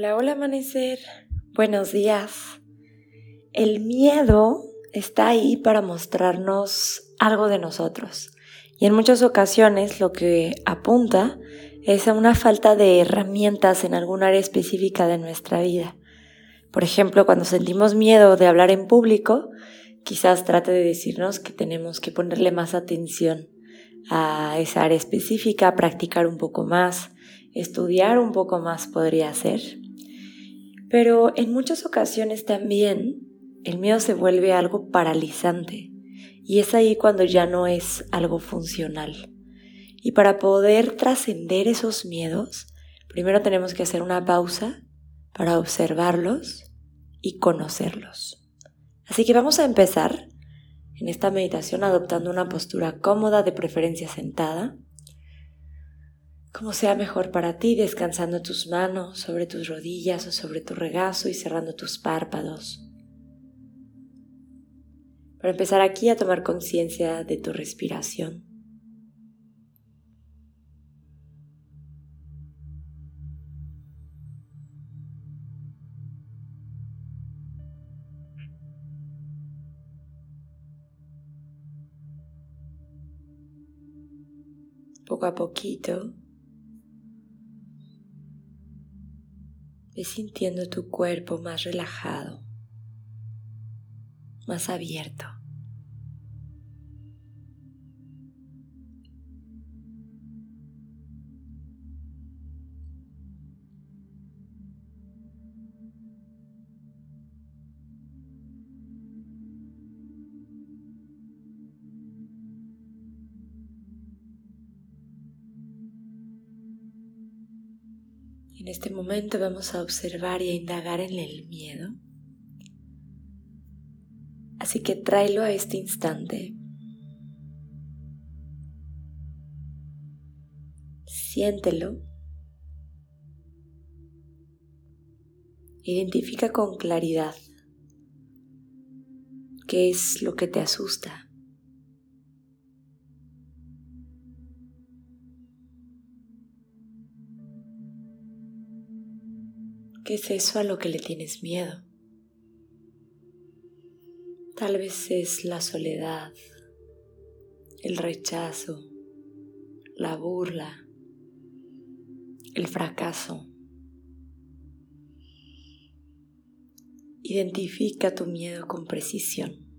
Hola, hola amanecer. Buenos días. El miedo está ahí para mostrarnos algo de nosotros. Y en muchas ocasiones lo que apunta es a una falta de herramientas en algún área específica de nuestra vida. Por ejemplo, cuando sentimos miedo de hablar en público, quizás trate de decirnos que tenemos que ponerle más atención a esa área específica, practicar un poco más, estudiar un poco más podría ser. Pero en muchas ocasiones también el miedo se vuelve algo paralizante y es ahí cuando ya no es algo funcional. Y para poder trascender esos miedos, primero tenemos que hacer una pausa para observarlos y conocerlos. Así que vamos a empezar en esta meditación adoptando una postura cómoda, de preferencia sentada como sea mejor para ti, descansando tus manos sobre tus rodillas o sobre tu regazo y cerrando tus párpados. Para empezar aquí a tomar conciencia de tu respiración. Poco a poquito Ve sintiendo tu cuerpo más relajado, más abierto. En este momento vamos a observar y a indagar en el miedo. Así que tráelo a este instante. Siéntelo. Identifica con claridad qué es lo que te asusta. ¿Qué es eso a lo que le tienes miedo? Tal vez es la soledad, el rechazo, la burla, el fracaso. Identifica tu miedo con precisión.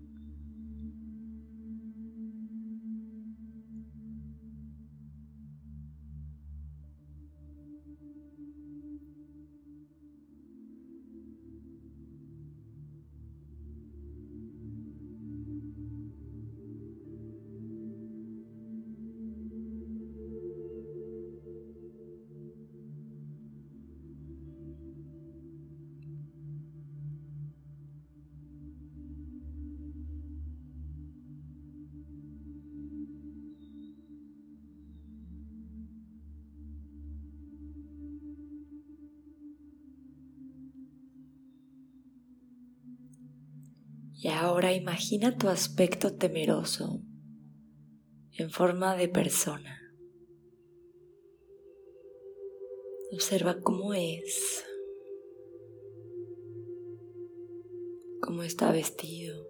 Y ahora imagina tu aspecto temeroso en forma de persona. Observa cómo es, cómo está vestido,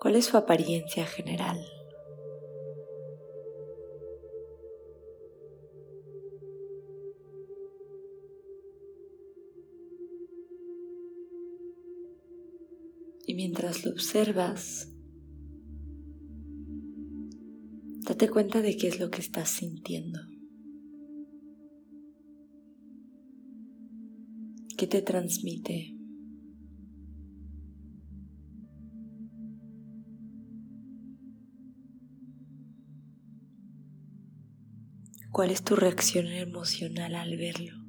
cuál es su apariencia general. Y mientras lo observas, date cuenta de qué es lo que estás sintiendo. ¿Qué te transmite? ¿Cuál es tu reacción emocional al verlo?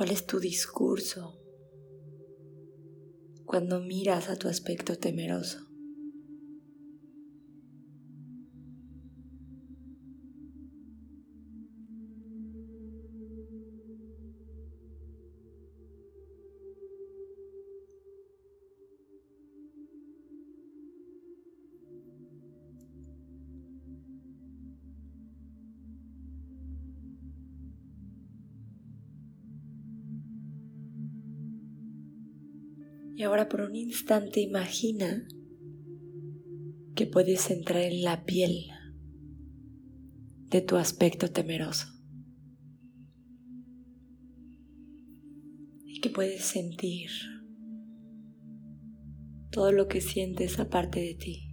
¿Cuál es tu discurso cuando miras a tu aspecto temeroso? Y ahora por un instante imagina que puedes entrar en la piel de tu aspecto temeroso. Y que puedes sentir todo lo que sientes aparte de ti.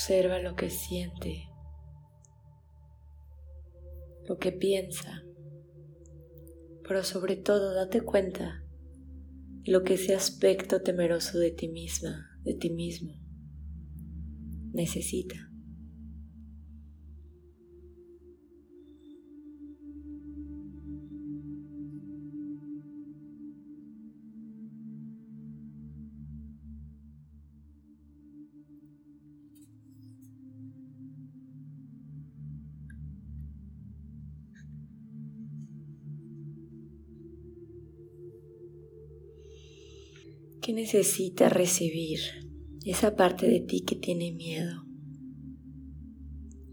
Observa lo que siente, lo que piensa, pero sobre todo date cuenta de lo que ese aspecto temeroso de ti misma, de ti mismo, necesita. ¿Qué necesita recibir esa parte de ti que tiene miedo?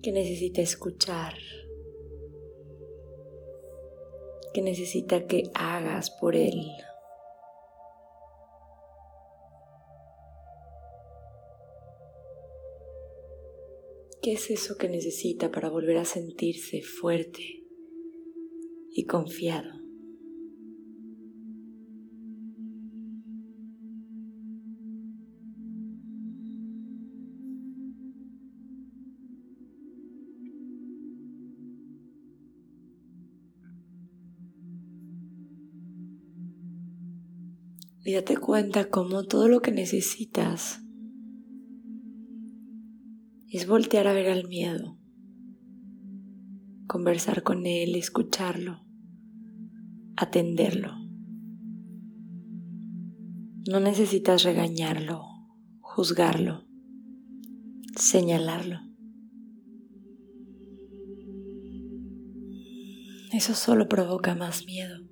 ¿Qué necesita escuchar? ¿Qué necesita que hagas por él? ¿Qué es eso que necesita para volver a sentirse fuerte y confiado? Y date cuenta como todo lo que necesitas es voltear a ver al miedo, conversar con él, escucharlo, atenderlo. No necesitas regañarlo, juzgarlo, señalarlo. Eso solo provoca más miedo.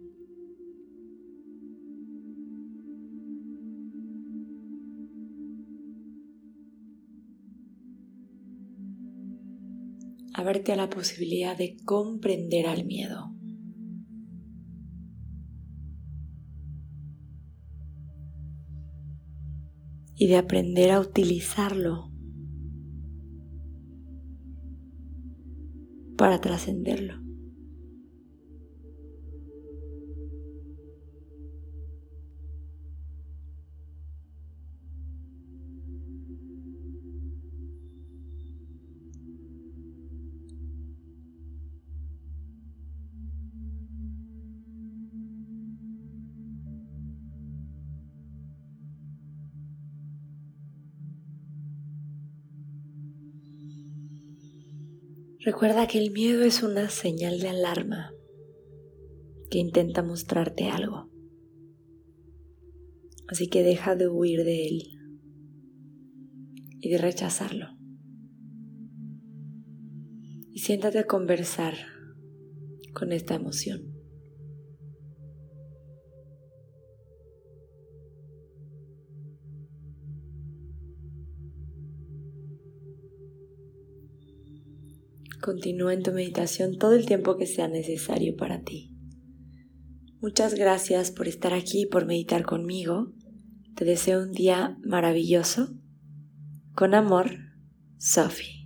Abrirte a la posibilidad de comprender al miedo. Y de aprender a utilizarlo para trascenderlo. Recuerda que el miedo es una señal de alarma que intenta mostrarte algo. Así que deja de huir de él y de rechazarlo. Y siéntate a conversar con esta emoción. Continúa en tu meditación todo el tiempo que sea necesario para ti. Muchas gracias por estar aquí y por meditar conmigo. Te deseo un día maravilloso. Con amor, Sophie.